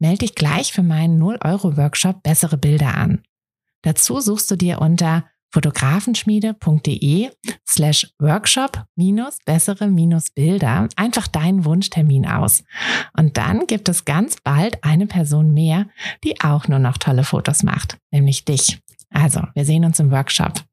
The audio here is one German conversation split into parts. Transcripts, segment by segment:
Melde dich gleich für meinen 0-Euro-Workshop Bessere Bilder an. Dazu suchst du dir unter fotografenschmiede.de slash workshop minus bessere minus Bilder einfach deinen Wunschtermin aus. Und dann gibt es ganz bald eine Person mehr, die auch nur noch tolle Fotos macht, nämlich dich. Also, wir sehen uns im Workshop.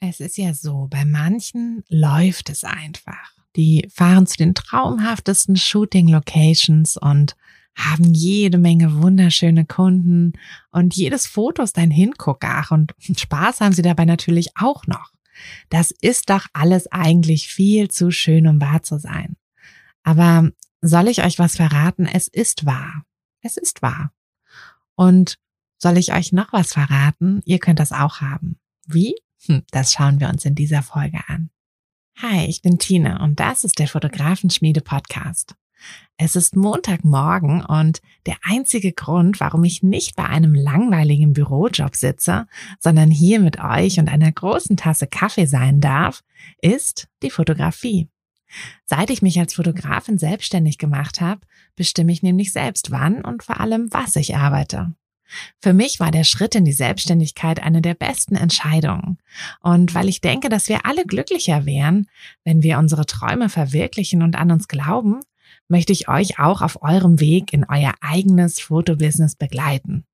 Es ist ja so, bei manchen läuft es einfach. Die fahren zu den traumhaftesten Shooting-Locations und haben jede Menge wunderschöne Kunden und jedes Foto ist ein Hingucker und Spaß haben sie dabei natürlich auch noch. Das ist doch alles eigentlich viel zu schön, um wahr zu sein. Aber soll ich euch was verraten? Es ist wahr. Es ist wahr. Und soll ich euch noch was verraten? Ihr könnt das auch haben. Wie? Hm, das schauen wir uns in dieser Folge an. Hi, ich bin Tina und das ist der Fotografenschmiede Podcast. Es ist Montagmorgen und der einzige Grund, warum ich nicht bei einem langweiligen Bürojob sitze, sondern hier mit euch und einer großen Tasse Kaffee sein darf, ist die Fotografie. Seit ich mich als Fotografin selbstständig gemacht habe, bestimme ich nämlich selbst wann und vor allem was ich arbeite. Für mich war der Schritt in die Selbstständigkeit eine der besten Entscheidungen. Und weil ich denke, dass wir alle glücklicher wären, wenn wir unsere Träume verwirklichen und an uns glauben, möchte ich euch auch auf eurem Weg in euer eigenes Fotobusiness begleiten.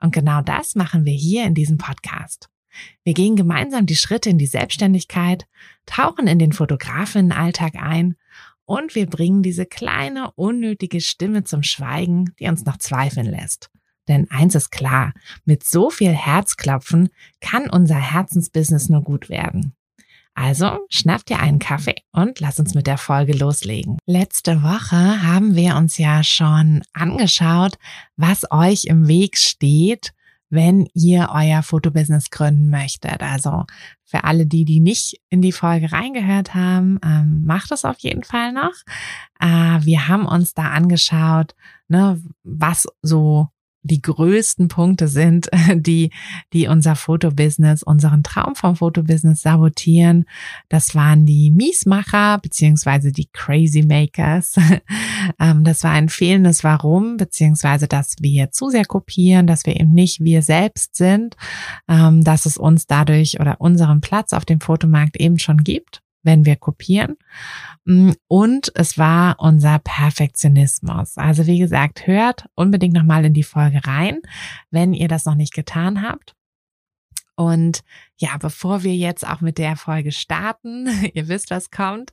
Und genau das machen wir hier in diesem Podcast. Wir gehen gemeinsam die Schritte in die Selbstständigkeit, tauchen in den Fotografinnenalltag ein und wir bringen diese kleine, unnötige Stimme zum Schweigen, die uns noch zweifeln lässt. Denn eins ist klar, mit so viel Herzklopfen kann unser Herzensbusiness nur gut werden. Also schnapp dir einen Kaffee und lass uns mit der Folge loslegen. Letzte Woche haben wir uns ja schon angeschaut, was euch im Weg steht, wenn ihr euer Fotobusiness gründen möchtet. Also für alle die, die nicht in die Folge reingehört haben, ähm, macht es auf jeden Fall noch. Äh, wir haben uns da angeschaut, ne, was so die größten Punkte sind, die, die unser Fotobusiness, unseren Traum vom Fotobusiness sabotieren. Das waren die Miesmacher beziehungsweise die Crazy Makers. Ähm, das war ein fehlendes Warum, beziehungsweise dass wir zu sehr kopieren, dass wir eben nicht wir selbst sind, ähm, dass es uns dadurch oder unseren Platz auf dem Fotomarkt eben schon gibt wenn wir kopieren. Mm, und es war unser Perfektionismus. Also wie gesagt, hört unbedingt nochmal in die Folge rein, wenn ihr das noch nicht getan habt. Und ja, bevor wir jetzt auch mit der Folge starten, ihr wisst, was kommt,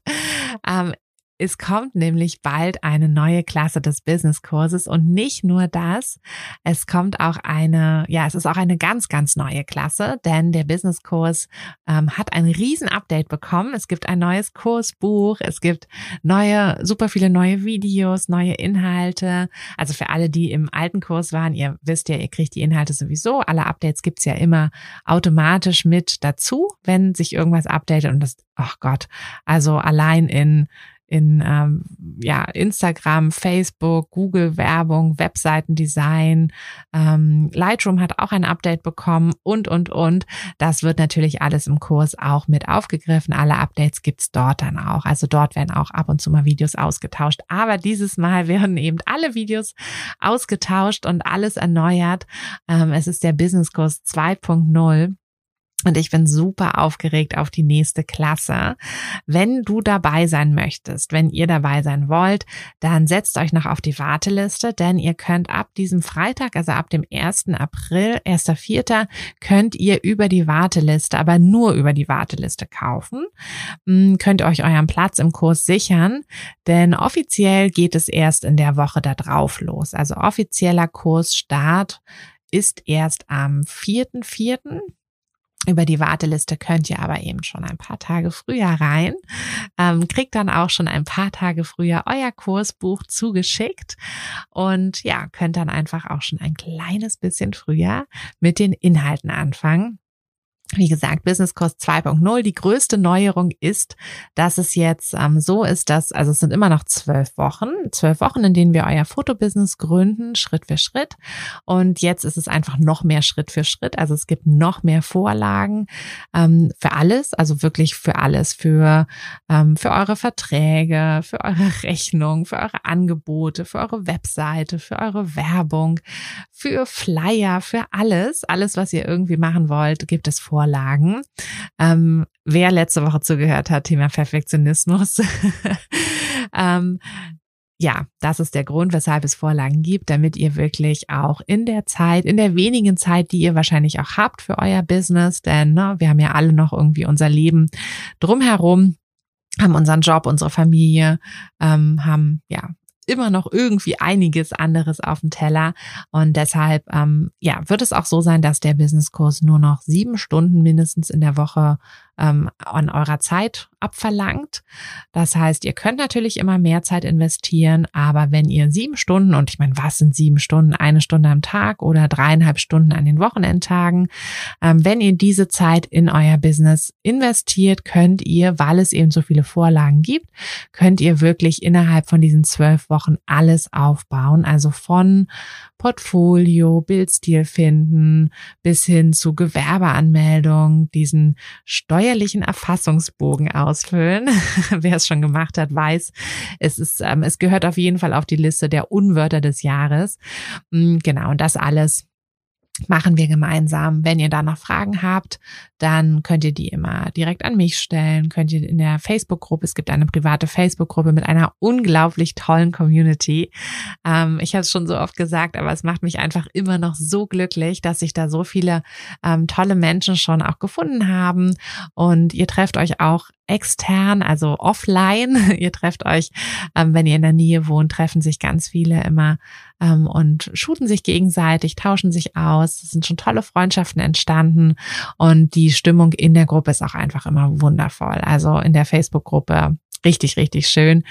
ähm, es kommt nämlich bald eine neue Klasse des Business-Kurses und nicht nur das, es kommt auch eine, ja, es ist auch eine ganz, ganz neue Klasse, denn der Business-Kurs ähm, hat ein Riesen-Update bekommen. Es gibt ein neues Kursbuch, es gibt neue, super viele neue Videos, neue Inhalte. Also für alle, die im alten Kurs waren, ihr wisst ja, ihr kriegt die Inhalte sowieso. Alle Updates gibt's ja immer automatisch mit dazu, wenn sich irgendwas updatet und das, ach oh Gott, also allein in in ähm, ja, Instagram, Facebook, Google Werbung, Webseitendesign. Ähm, Lightroom hat auch ein Update bekommen und, und, und. Das wird natürlich alles im Kurs auch mit aufgegriffen. Alle Updates gibt's dort dann auch. Also dort werden auch ab und zu mal Videos ausgetauscht. Aber dieses Mal werden eben alle Videos ausgetauscht und alles erneuert. Ähm, es ist der Business Kurs 2.0. Und ich bin super aufgeregt auf die nächste Klasse. Wenn du dabei sein möchtest, wenn ihr dabei sein wollt, dann setzt euch noch auf die Warteliste, denn ihr könnt ab diesem Freitag, also ab dem 1. April, 1.4., könnt ihr über die Warteliste, aber nur über die Warteliste kaufen, hm, könnt euch euren Platz im Kurs sichern, denn offiziell geht es erst in der Woche da drauf los. Also offizieller Kursstart ist erst am 4.4., Über die Warteliste könnt ihr aber eben schon ein paar Tage früher rein, ähm, kriegt dann auch schon ein paar Tage früher euer Kursbuch zugeschickt und ja, könnt dann einfach auch schon ein kleines bisschen früher mit den Inhalten anfangen. Wie gesagt, Business Kurs 2.0. Die größte Neuerung ist, dass es jetzt ähm, so ist, dass, also es sind immer noch zwölf Wochen, zwölf Wochen, in denen wir euer Fotobusiness gründen, Schritt für Schritt. Und jetzt ist es einfach noch mehr Schritt für Schritt. Also es gibt noch mehr Vorlagen ähm, für alles, also wirklich für alles, für, ähm, für eure Verträge, für eure Rechnung, für eure Angebote, für eure Webseite, für eure Werbung, für Flyer, für alles, alles, was ihr irgendwie machen wollt, gibt es vor Vorlagen. Ähm, wer letzte Woche zugehört hat, Thema Perfektionismus. ähm, ja, das ist der Grund, weshalb es Vorlagen gibt, damit ihr wirklich auch in der Zeit, in der wenigen Zeit, die ihr wahrscheinlich auch habt für euer Business, denn ne, wir haben ja alle noch irgendwie unser Leben drumherum, haben unseren Job, unsere Familie, ähm, haben ja immer noch irgendwie einiges anderes auf dem Teller. Und deshalb, ähm, ja, wird es auch so sein, dass der Businesskurs nur noch sieben Stunden mindestens in der Woche ähm, an eurer Zeit abverlangt. Das heißt, ihr könnt natürlich immer mehr Zeit investieren, aber wenn ihr sieben Stunden, und ich meine, was sind sieben Stunden? Eine Stunde am Tag oder dreieinhalb Stunden an den Wochenendtagen. Ähm, wenn ihr diese Zeit in euer Business investiert, könnt ihr, weil es eben so viele Vorlagen gibt, könnt ihr wirklich innerhalb von diesen zwölf Wochen alles aufbauen. Also von Portfolio, Bildstil finden, bis hin zu Gewerbeanmeldung, diesen steuerlichen Erfassungsbogen ausfüllen. Wer es schon gemacht hat, weiß, es ist, ähm, es gehört auf jeden Fall auf die Liste der Unwörter des Jahres. Mm, genau, und das alles machen wir gemeinsam. Wenn ihr da noch Fragen habt, dann könnt ihr die immer direkt an mich stellen, könnt ihr in der Facebook-Gruppe, es gibt eine private Facebook-Gruppe mit einer unglaublich tollen Community. Ähm, ich habe es schon so oft gesagt, aber es macht mich einfach immer noch so glücklich, dass sich da so viele ähm, tolle Menschen schon auch gefunden haben und ihr trefft euch auch extern, also offline. ihr trefft euch, ähm, wenn ihr in der Nähe wohnt, treffen sich ganz viele immer ähm, und shooten sich gegenseitig, tauschen sich aus. Es sind schon tolle Freundschaften entstanden und die Stimmung in der Gruppe ist auch einfach immer wundervoll. Also in der Facebook-Gruppe richtig, richtig schön.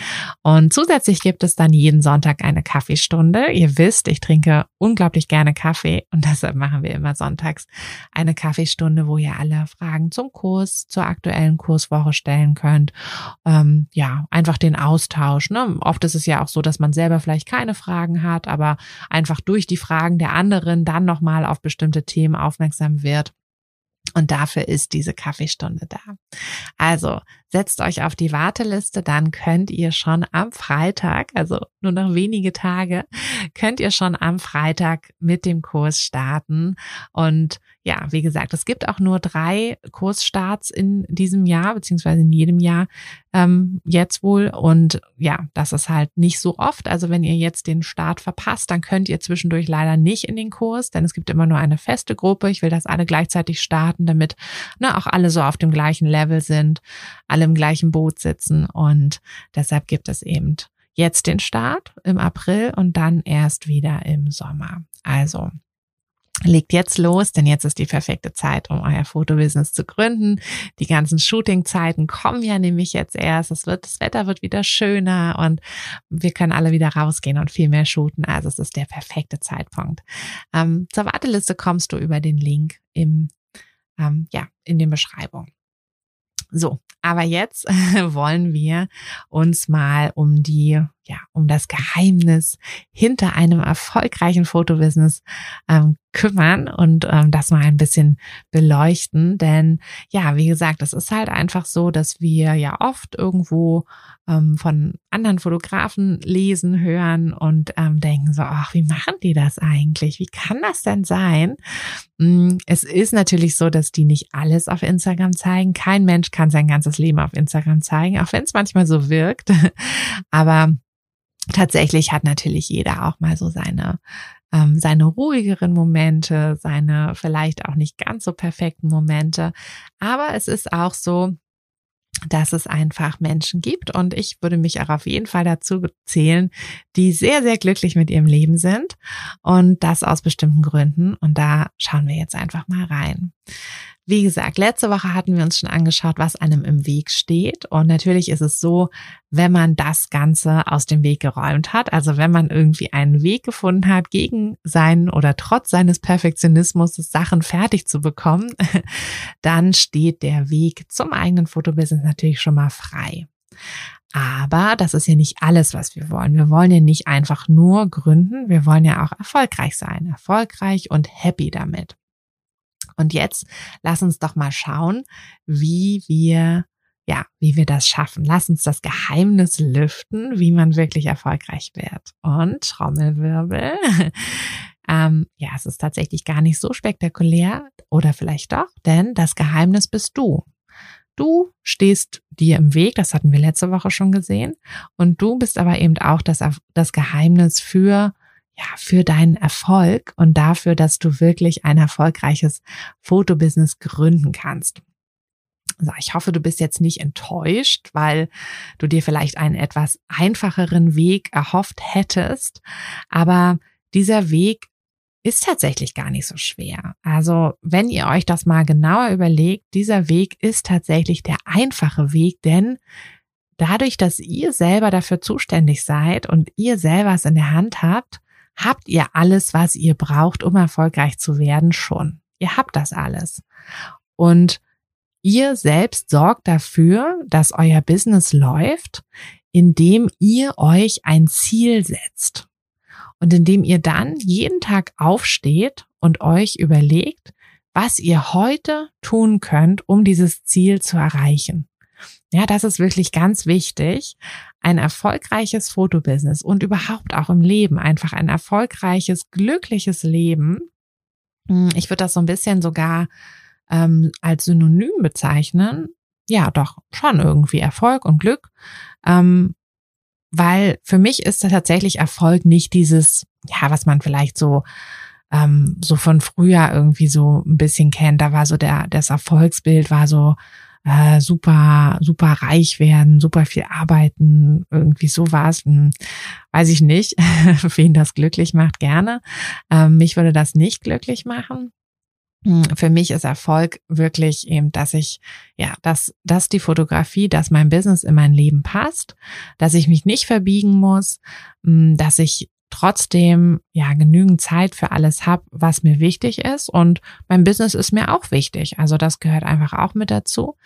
Und zusätzlich gibt es dann jeden Sonntag eine Kaffeestunde. Ihr wisst, ich trinke unglaublich gerne Kaffee und deshalb machen wir immer sonntags eine Kaffeestunde, wo ihr alle Fragen zum Kurs, zur aktuellen Kurswoche stellen könnt. Ähm, ja, einfach den Austausch. Ne? Oft ist es ja auch so, dass man selber vielleicht keine Fragen hat, aber einfach durch die Fragen der anderen dann nochmal auf bestimmte Themen aufmerksam wird. Und dafür ist diese Kaffeestunde da. Also setzt euch auf die Warteliste, dann könnt ihr schon am Freitag, also nur noch wenige Tage, könnt ihr schon am Freitag mit dem Kurs starten. Und ja, wie gesagt, es gibt auch nur drei Kursstarts in diesem Jahr, beziehungsweise in jedem Jahr ähm, jetzt wohl. Und ja, das ist halt nicht so oft. Also wenn ihr jetzt den Start verpasst, dann könnt ihr zwischendurch leider nicht in den Kurs, denn es gibt immer nur eine feste Gruppe. Ich will, dass alle gleichzeitig starten, damit ne, auch alle so auf dem gleichen Level sind, alle im gleichen Boot sitzen. Und deshalb gibt es eben jetzt den Start im April und dann erst wieder im Sommer. Also Legt jetzt los, denn jetzt ist die perfekte Zeit, um euer Fotobusiness zu gründen. Die ganzen Shootingzeiten kommen ja nämlich jetzt erst. Es wird, das Wetter wird wieder schöner und wir können alle wieder rausgehen und viel mehr shooten. Also es ist der perfekte Zeitpunkt. Ähm, zur Warteliste kommst du über den Link im, ähm, ja, in den Beschreibungen. So, aber jetzt wollen wir uns mal um die, ja, um das Geheimnis hinter einem erfolgreichen Fotobusiness ähm, kümmern und ähm, das mal ein bisschen beleuchten. Denn ja, wie gesagt, es ist halt einfach so, dass wir ja oft irgendwo ähm, von anderen Fotografen lesen, hören und ähm, denken so, ach, wie machen die das eigentlich? Wie kann das denn sein? Mm, es ist natürlich so, dass die nicht alles auf Instagram zeigen. Kein Mensch kann sein ganzes Leben auf Instagram zeigen, auch wenn es manchmal so wirkt. Aber tatsächlich hat natürlich jeder auch mal so seine ähm, seine ruhigeren Momente, seine vielleicht auch nicht ganz so perfekten Momente. Aber es ist auch so, dass es einfach Menschen gibt und ich würde mich auch auf jeden Fall dazu zählen, die sehr, sehr glücklich mit ihrem Leben sind und das aus bestimmten Gründen. Und da schauen wir jetzt einfach mal rein. Wie gesagt, letzte Woche hatten wir uns schon angeschaut, was einem im Weg steht. Und natürlich ist es so, wenn man das Ganze aus dem Weg geräumt hat, also wenn man irgendwie einen Weg gefunden hat, gegen seinen oder trotz seines Perfektionismus Sachen fertig zu bekommen, dann steht der Weg zum eigenen Fotobusiness natürlich schon mal frei. Aber das ist ja nicht alles, was wir wollen. Wir wollen ja nicht einfach nur gründen, wir wollen ja auch erfolgreich sein, erfolgreich und happy damit. Und jetzt lass uns doch mal schauen, wie wir ja, wie wir das schaffen. Lass uns das Geheimnis lüften, wie man wirklich erfolgreich wird. Und Trommelwirbel. ähm, ja, es ist tatsächlich gar nicht so spektakulär oder vielleicht doch, denn das Geheimnis bist du. Du stehst dir im Weg, das hatten wir letzte Woche schon gesehen, und du bist aber eben auch das, das Geheimnis für ja, für deinen Erfolg und dafür, dass du wirklich ein erfolgreiches Fotobusiness gründen kannst. Also ich hoffe, du bist jetzt nicht enttäuscht, weil du dir vielleicht einen etwas einfacheren Weg erhofft hättest. Aber dieser Weg ist tatsächlich gar nicht so schwer. Also wenn ihr euch das mal genauer überlegt, dieser Weg ist tatsächlich der einfache Weg, denn dadurch, dass ihr selber dafür zuständig seid und ihr selber es in der Hand habt, habt ihr alles, was ihr braucht, um erfolgreich zu werden, schon. Ihr habt das alles. Und ihr selbst sorgt dafür, dass euer Business läuft, indem ihr euch ein Ziel setzt. Und indem ihr dann jeden Tag aufsteht und euch überlegt, was ihr heute tun könnt, um dieses Ziel zu erreichen. Ja, das ist wirklich ganz wichtig. Ein erfolgreiches Fotobusiness und überhaupt auch im Leben einfach ein erfolgreiches, glückliches Leben. Hm, ich würde das so ein bisschen sogar ähm, als Synonym bezeichnen. Ja, doch schon irgendwie Erfolg und Glück. Ähm, weil für mich ist tatsächlich Erfolg nicht dieses, ja, was man vielleicht so ähm, so von früher irgendwie so ein bisschen kennt. Da war so der das Erfolgsbild war so äh, super, super reich werden, super viel arbeiten, irgendwie sowas. Hm, weiß ich nicht, wen das glücklich macht, gerne. Ähm, mich würde das nicht glücklich machen. Hm, für mich ist Erfolg wirklich eben, dass ich, ja, dass, dass die Fotografie, dass mein Business in mein Leben passt, dass ich mich nicht verbiegen muss, hm, dass ich trotzdem ja genügend Zeit für alles habe, was mir wichtig ist. Und mein Business ist mir auch wichtig. Also das gehört einfach auch mit dazu.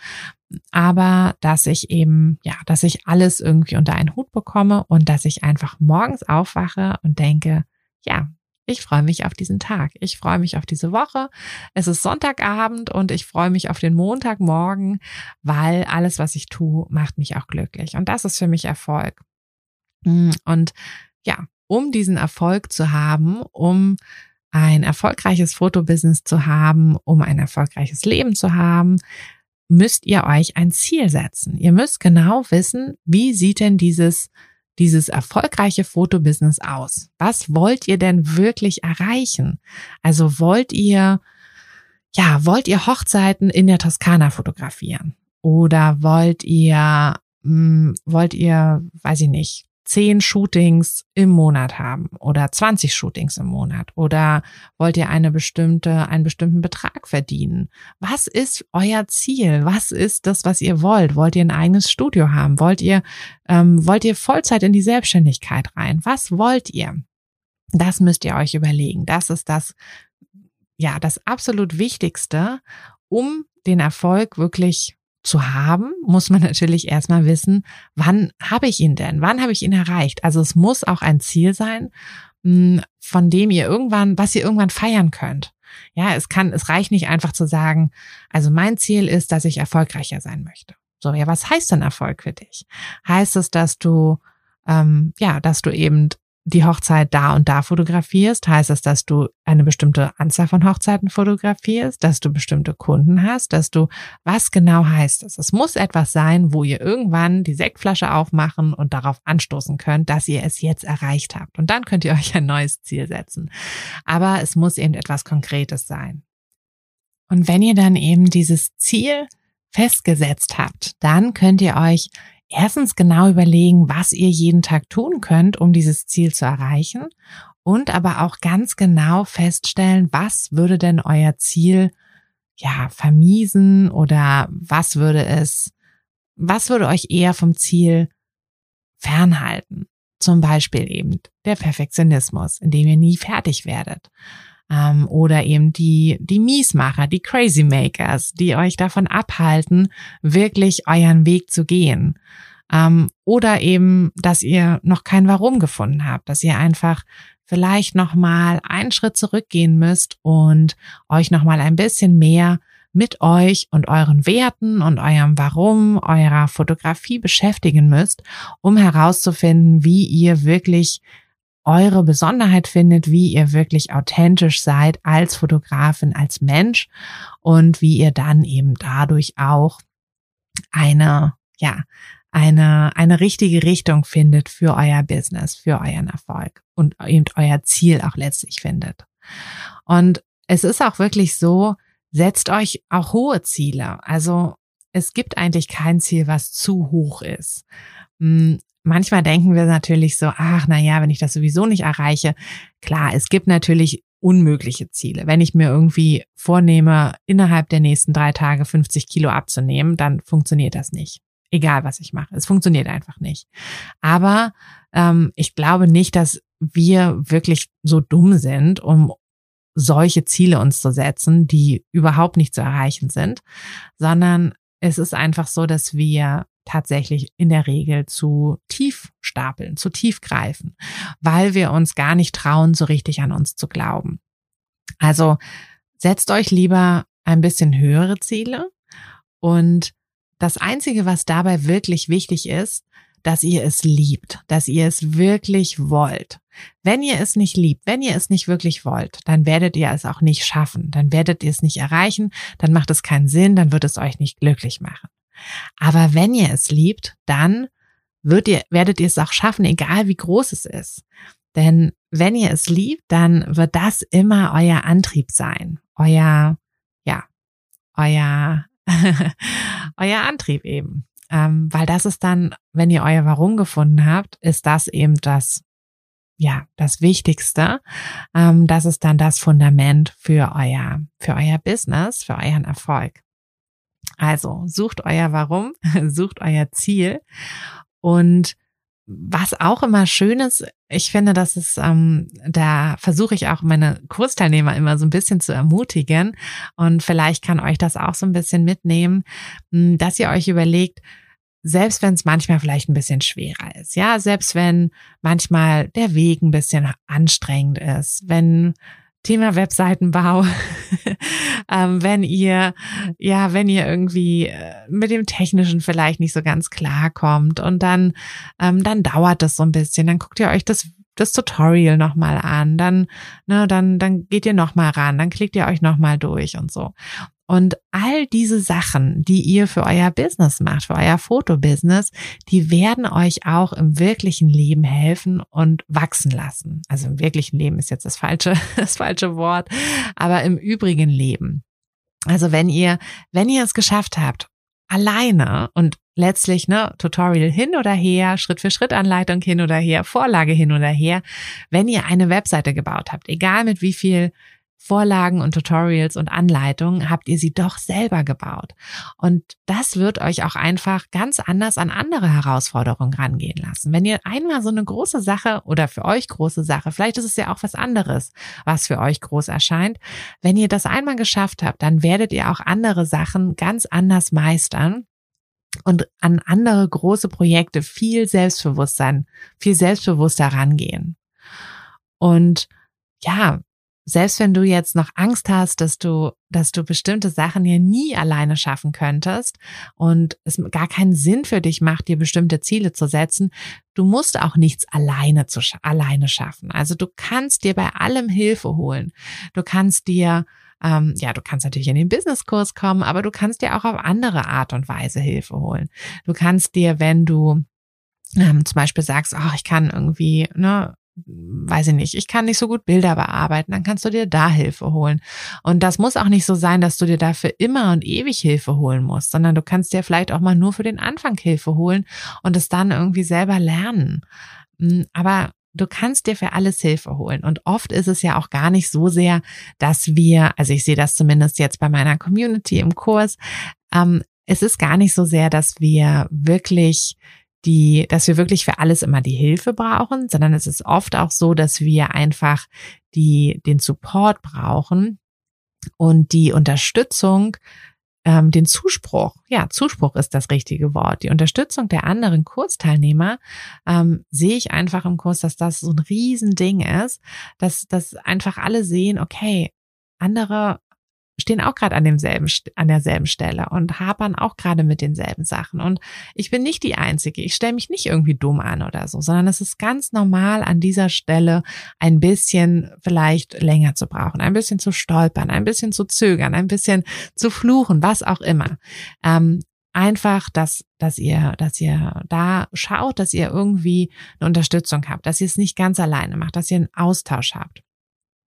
Aber dass ich eben, ja, dass ich alles irgendwie unter einen Hut bekomme und dass ich einfach morgens aufwache und denke, ja, ich freue mich auf diesen Tag. Ich freue mich auf diese Woche. Es ist Sonntagabend und ich freue mich auf den Montagmorgen, weil alles, was ich tue, macht mich auch glücklich. Und das ist für mich Erfolg. Und ja, um diesen Erfolg zu haben, um ein erfolgreiches Fotobusiness zu haben, um ein erfolgreiches Leben zu haben, müsst ihr euch ein Ziel setzen. Ihr müsst genau wissen, wie sieht denn dieses dieses erfolgreiche Fotobusiness aus? Was wollt ihr denn wirklich erreichen? Also wollt ihr ja, wollt ihr Hochzeiten in der Toskana fotografieren? Oder wollt ihr, mh, hm, wollt ihr, weiß ich nicht, zehn Shootings im Monat haben oder 20 Shootings im Monat oder wollt ihr eine bestimmte, einen bestimmten Betrag verdienen? Was ist euer Ziel? Was ist das, was ihr wollt? Wollt ihr ein eigenes Studio haben? Wollt ihr, ähm, wollt ihr Vollzeit in die Selbstständigkeit rein? Was wollt ihr? Das müsst ihr euch überlegen. Das ist das, ja, das absolut Wichtigste, um den Erfolg wirklich zu haben, muss man natürlich erstmal wissen, wann habe ich ihn denn? Wann habe ich ihn erreicht? Also es muss auch ein Ziel sein, hm, von dem ihr irgendwann, was ihr irgendwann feiern könnt. Ja, es kann, es reicht nicht einfach zu sagen, also mein Ziel ist, dass ich erfolgreicher sein möchte. So, ja, was heißt denn Erfolg für dich? Heißt es, dass du, ähm, ja, dass du eben die Hochzeit da und da fotografierst, heißt es, dass du eine bestimmte Anzahl von Hochzeiten fotografierst, dass du bestimmte Kunden hast, dass du, was genau heißt es? Es muss etwas sein, wo ihr irgendwann die Sektflasche aufmachen und darauf anstoßen könnt, dass ihr es jetzt erreicht habt. Und dann könnt ihr euch ein neues Ziel setzen. Aber es muss eben etwas Konkretes sein. Und wenn ihr dann eben dieses Ziel festgesetzt habt, dann könnt ihr euch erstens genau überlegen, was ihr jeden Tag tun könnt, um dieses Ziel zu erreichen und aber auch ganz genau feststellen, was würde denn euer Ziel ja, vermiesen oder was würde es, was würde euch eher vom Ziel fernhalten? Zum Beispiel eben der Perfektionismus, indem ihr nie fertig werdet. Ähm, oder eben die, die Miesmacher, die Crazy Makers, die euch davon abhalten, wirklich euren Weg zu gehen. Ähm, oder eben, dass ihr noch kein Warum gefunden habt, dass ihr einfach vielleicht nochmal einen Schritt zurückgehen müsst und euch nochmal ein bisschen mehr mit euch und euren Werten und eurem Warum eurer Fotografie beschäftigen müsst, um herauszufinden, wie ihr wirklich eure Besonderheit findet, wie ihr wirklich authentisch seid als Fotografin, als Mensch und wie ihr dann eben dadurch auch eine, ja, eine, eine richtige Richtung findet für euer Business, für euren Erfolg und eben euer Ziel auch letztlich findet. Und es ist auch wirklich so, setzt euch auch hohe Ziele. Also es gibt eigentlich kein Ziel, was zu hoch ist. Hm, manchmal denken wir natürlich so, ach, na ja, wenn ich das sowieso nicht erreiche. Klar, es gibt natürlich unmögliche Ziele. Wenn ich mir irgendwie vornehme, innerhalb der nächsten drei Tage 50 Kilo abzunehmen, dann funktioniert das nicht. Egal, was ich mache. Es funktioniert einfach nicht. Aber ähm, ich glaube nicht, dass wir wirklich so dumm sind, um solche Ziele uns zu setzen, die überhaupt nicht zu erreichen sind, sondern es ist einfach so, dass wir tatsächlich in der Regel zu tief stapeln, zu tief greifen, weil wir uns gar nicht trauen, so richtig an uns zu glauben. Also setzt euch lieber ein bisschen höhere Ziele und das Einzige, was dabei wirklich wichtig ist, dass ihr es liebt, dass ihr es wirklich wollt. Wenn ihr es nicht liebt, wenn ihr es nicht wirklich wollt, dann werdet ihr es auch nicht schaffen, dann werdet ihr es nicht erreichen, dann macht es keinen Sinn, dann wird es euch nicht glücklich machen. Aber wenn ihr es liebt, dann wird ihr, werdet ihr es auch schaffen, egal wie groß es ist. Denn wenn ihr es liebt, dann wird das immer euer Antrieb sein, euer, ja, euer euer Antrieb eben. Ähm, weil das ist dann, wenn ihr euer Warum gefunden habt, ist das eben das, ja, das Wichtigste. Ähm, das ist dann das Fundament für euer, für euer Business, für euren Erfolg. Also sucht euer Warum, sucht euer Ziel und was auch immer schön ist, ich finde, das ist, ähm, da versuche ich auch meine Kursteilnehmer immer so ein bisschen zu ermutigen. Und vielleicht kann euch das auch so ein bisschen mitnehmen, hm, dass ihr euch überlegt, selbst wenn es manchmal vielleicht ein bisschen schwerer ist, ja, selbst wenn manchmal der Weg ein bisschen anstrengend ist, wenn Thema Webseitenbau. ähm, wenn ihr, ja, wenn ihr irgendwie äh, mit dem Technischen vielleicht nicht so ganz klar kommt und dann, ähm, dann dauert das so ein bisschen, dann guckt ihr euch das das Tutorial nochmal an, dann, ne, dann, dann geht ihr nochmal ran, dann klickt ihr euch nochmal durch und so. Und all diese Sachen, die ihr für euer Business macht, für euer Fotobusiness, die werden euch auch im wirklichen Leben helfen und wachsen lassen. Also im wirklichen Leben ist jetzt das falsche, das falsche Wort, aber im übrigen Leben. Also wenn ihr, wenn ihr es geschafft habt, alleine und letztlich ne Tutorial hin oder her, Schritt für Schritt Anleitung hin oder her, Vorlage hin oder her, wenn ihr eine Webseite gebaut habt, egal mit wie viel Vorlagen und Tutorials und Anleitungen habt ihr sie doch selber gebaut. Und das wird euch auch einfach ganz anders an andere Herausforderungen rangehen lassen. Wenn ihr einmal so eine große Sache oder für euch große Sache, vielleicht ist es ja auch was anderes, was für euch groß erscheint. Wenn ihr das einmal geschafft habt, dann werdet ihr auch andere Sachen ganz anders meistern und an andere große Projekte viel Selbstbewusstsein, viel selbstbewusster rangehen. Und ja, selbst wenn du jetzt noch Angst hast, dass du, dass du bestimmte Sachen hier nie alleine schaffen könntest und es gar keinen Sinn für dich macht, dir bestimmte Ziele zu setzen, du musst auch nichts alleine zu, alleine schaffen. Also du kannst dir bei allem Hilfe holen. Du kannst dir ähm, ja, du kannst natürlich in den Businesskurs kommen, aber du kannst dir auch auf andere Art und Weise Hilfe holen. Du kannst dir, wenn du ähm, zum Beispiel sagst, ach, ich kann irgendwie, ne, weiß ich nicht, ich kann nicht so gut Bilder bearbeiten, dann kannst du dir da Hilfe holen. Und das muss auch nicht so sein, dass du dir dafür immer und ewig Hilfe holen musst, sondern du kannst dir vielleicht auch mal nur für den Anfang Hilfe holen und es dann irgendwie selber lernen. Hm, aber du kannst dir für alles Hilfe holen. Und oft ist es ja auch gar nicht so sehr, dass wir, also ich sehe das zumindest jetzt bei meiner Community im Kurs, ähm, es ist gar nicht so sehr, dass wir wirklich die, dass wir wirklich für alles immer die Hilfe brauchen, sondern es ist oft auch so, dass wir einfach die, den Support brauchen und die Unterstützung, ähm, den Zuspruch, ja, Zuspruch ist das richtige Wort, die Unterstützung der anderen Kursteilnehmer, ähm, sehe ich einfach im Kurs, dass das so ein Riesending ist, dass, dass einfach alle sehen, okay, andere stehen auch gerade an demselben, an derselben Stelle und hapern auch gerade mit denselben Sachen. Und ich bin nicht die Einzige. Ich stelle mich nicht irgendwie dumm an oder so, sondern es ist ganz normal, an dieser Stelle ein bisschen vielleicht länger zu brauchen, ein bisschen zu stolpern, ein bisschen zu zögern, ein bisschen zu fluchen, was auch immer. Ähm, einfach, dass, dass ihr, dass ihr da schaut, dass ihr irgendwie eine Unterstützung habt, dass ihr es nicht ganz alleine macht, dass ihr einen Austausch habt.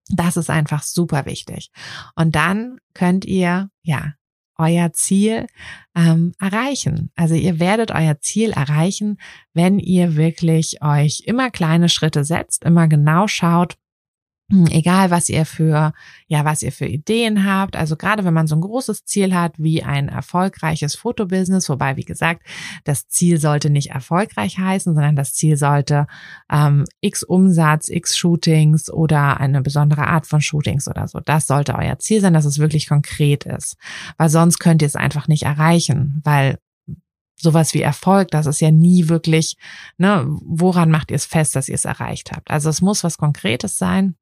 Das ist einfach super wichtig. Und dann könnt ihr, ja, euer Ziel ähm, erreichen. Also ihr werdet euer Ziel erreichen, wenn ihr wirklich euch immer kleine Schritte setzt, immer genau schaut, egal was ihr für, ja, was ihr für Ideen habt. Also gerade wenn man so ein großes Ziel hat wie ein erfolgreiches Fotobusiness, wobei, wie gesagt, das Ziel sollte nicht erfolgreich heißen, sondern das Ziel sollte ähm, x Umsatz, x Shootings oder eine besondere Art von Shootings oder so. Das sollte euer Ziel sein, dass es wirklich konkret ist. Weil sonst könnt ihr es einfach nicht erreichen, weil sowas wie Erfolg, das ist ja nie wirklich, ne, woran macht ihr es fest, dass ihr es erreicht habt? Also es muss was Konkretes sein.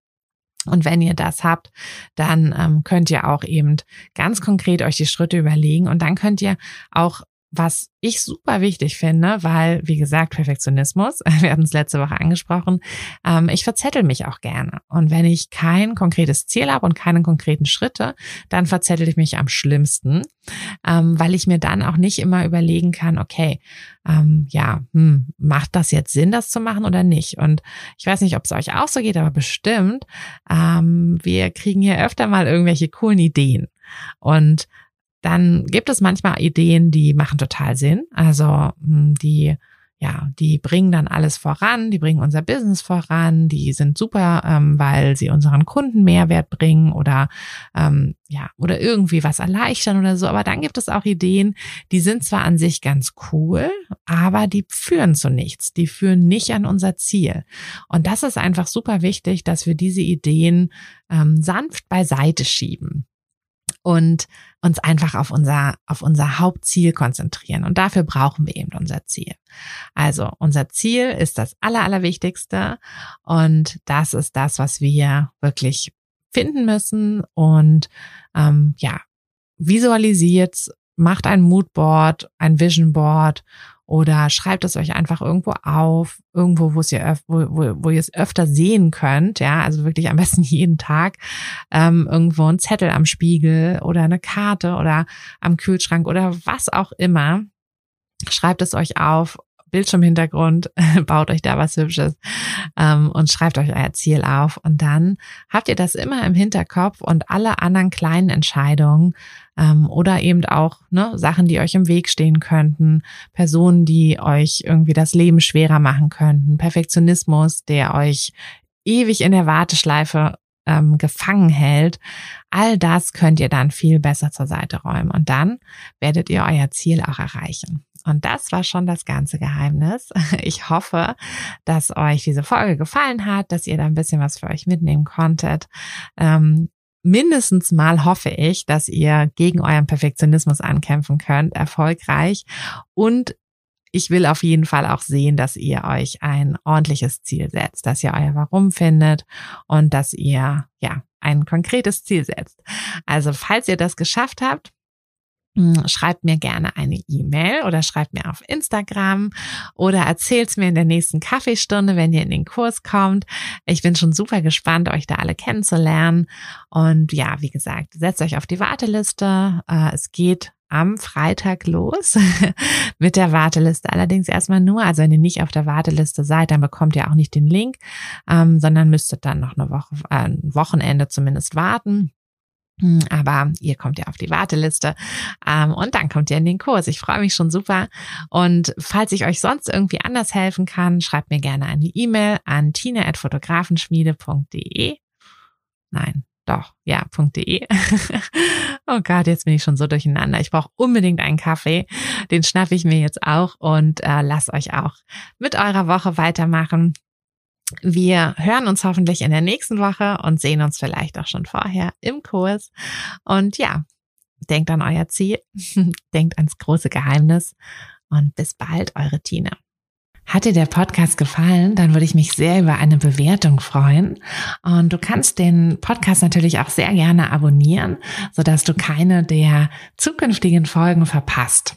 Und wenn ihr das habt, dann ähm, könnt ihr auch eben ganz konkret euch die Schritte überlegen. Und dann könnt ihr auch was ich super wichtig finde, weil, wie gesagt, Perfektionismus, wir hatten es letzte Woche angesprochen, ähm, ich verzettel mich auch gerne. Und wenn ich kein konkretes Ziel habe und keine konkreten Schritte, dann verzettel ich mich am schlimmsten, ähm, weil ich mir dann auch nicht immer überlegen kann, okay, ähm, ja, hm, macht das jetzt Sinn, das zu machen oder nicht? Und ich weiß nicht, ob es euch auch so geht, aber bestimmt, ähm, wir kriegen hier öfter mal irgendwelche coolen Ideen. Und dann gibt es manchmal Ideen, die machen total Sinn. Also hm, die ja, die bringen dann alles voran, die bringen unser Business voran, die sind super, ähm, weil sie unseren Kunden Mehrwert bringen oder ähm, ja, oder irgendwie was erleichtern oder so. Aber dann gibt es auch Ideen, die sind zwar an sich ganz cool, aber die führen zu nichts. Die führen nicht an unser Ziel. Und das ist einfach super wichtig, dass wir diese Ideen ähm, sanft beiseite schieben und uns einfach auf unser, auf unser Hauptziel konzentrieren. Und dafür brauchen wir eben unser Ziel. Also unser Ziel ist das Aller, Allerwichtigste und das ist das, was wir wirklich finden müssen und ähm, ja, visualisiert, macht ein Moodboard, ein Vision Board oder schreibt es euch einfach irgendwo auf, irgendwo, wo, es ihr, wo, wo, wo ihr es öfter sehen könnt, ja, also wirklich am besten jeden Tag, ähm, irgendwo ein Zettel am Spiegel oder eine Karte oder am Kühlschrank oder was auch immer. Schreibt es euch auf Bildschirmhintergrund, baut euch da was Hübsches ähm, und schreibt euch euer Ziel auf. Und dann habt ihr das immer im Hinterkopf und alle anderen kleinen Entscheidungen ähm, oder eben auch ne, Sachen, die euch im Weg stehen könnten, Personen, die euch irgendwie das Leben schwerer machen könnten, Perfektionismus, der euch ewig in der Warteschleife ähm, gefangen hält. All das könnt ihr dann viel besser zur Seite räumen und dann werdet ihr euer Ziel auch erreichen. Und das war schon das ganze Geheimnis. Ich hoffe, dass euch diese Folge gefallen hat, dass ihr da ein bisschen was für euch mitnehmen konntet. Ähm, mindestens mal hoffe ich, dass ihr gegen euren Perfektionismus ankämpfen könnt, erfolgreich. Und ich will auf jeden Fall auch sehen, dass ihr euch ein ordentliches Ziel setzt, dass ihr euer Warum findet und dass ihr, ja, ein konkretes Ziel setzt. Also, falls ihr das geschafft habt, hm, schreibt mir gerne eine E-Mail oder schreibt mir auf Instagram oder erzählt es mir in der nächsten Kaffeestunde, wenn ihr in den Kurs kommt. Ich bin schon super gespannt, euch da alle kennenzulernen. Und ja, wie gesagt, setzt euch auf die Warteliste. Äh, es geht am Freitag los mit der Warteliste. Allerdings erstmal nur, also wenn ihr nicht auf der Warteliste seid, dann bekommt ihr auch nicht den Link, ähm, sondern müsstet dann noch eine Woche, äh, ein Wochenende zumindest warten. Hm, aber ihr kommt ja auf die Warteliste ähm, und dann kommt ihr in den Kurs. Ich freue mich schon super. Und falls ich euch sonst irgendwie anders helfen kann, schreibt mir gerne eine E-Mail an tine.fotografenschmiede.de. Nein, doch, ja, .de. oh Gott, jetzt bin ich schon so durcheinander. Ich brauche unbedingt einen Kaffee. Den schnappe ich mir jetzt auch und äh, lasst euch auch mit eurer Woche weitermachen. Wir hören uns hoffentlich in der nächsten Woche und sehen uns vielleicht auch schon vorher im Kurs. Und ja, denkt an euer Ziel, denkt ans große Geheimnis und bis bald, eure Tine. Hat dir der Podcast gefallen, dann würde ich mich sehr über eine Bewertung freuen. Und du kannst den Podcast natürlich auch sehr gerne abonnieren, sodass du keine der zukünftigen Folgen verpasst.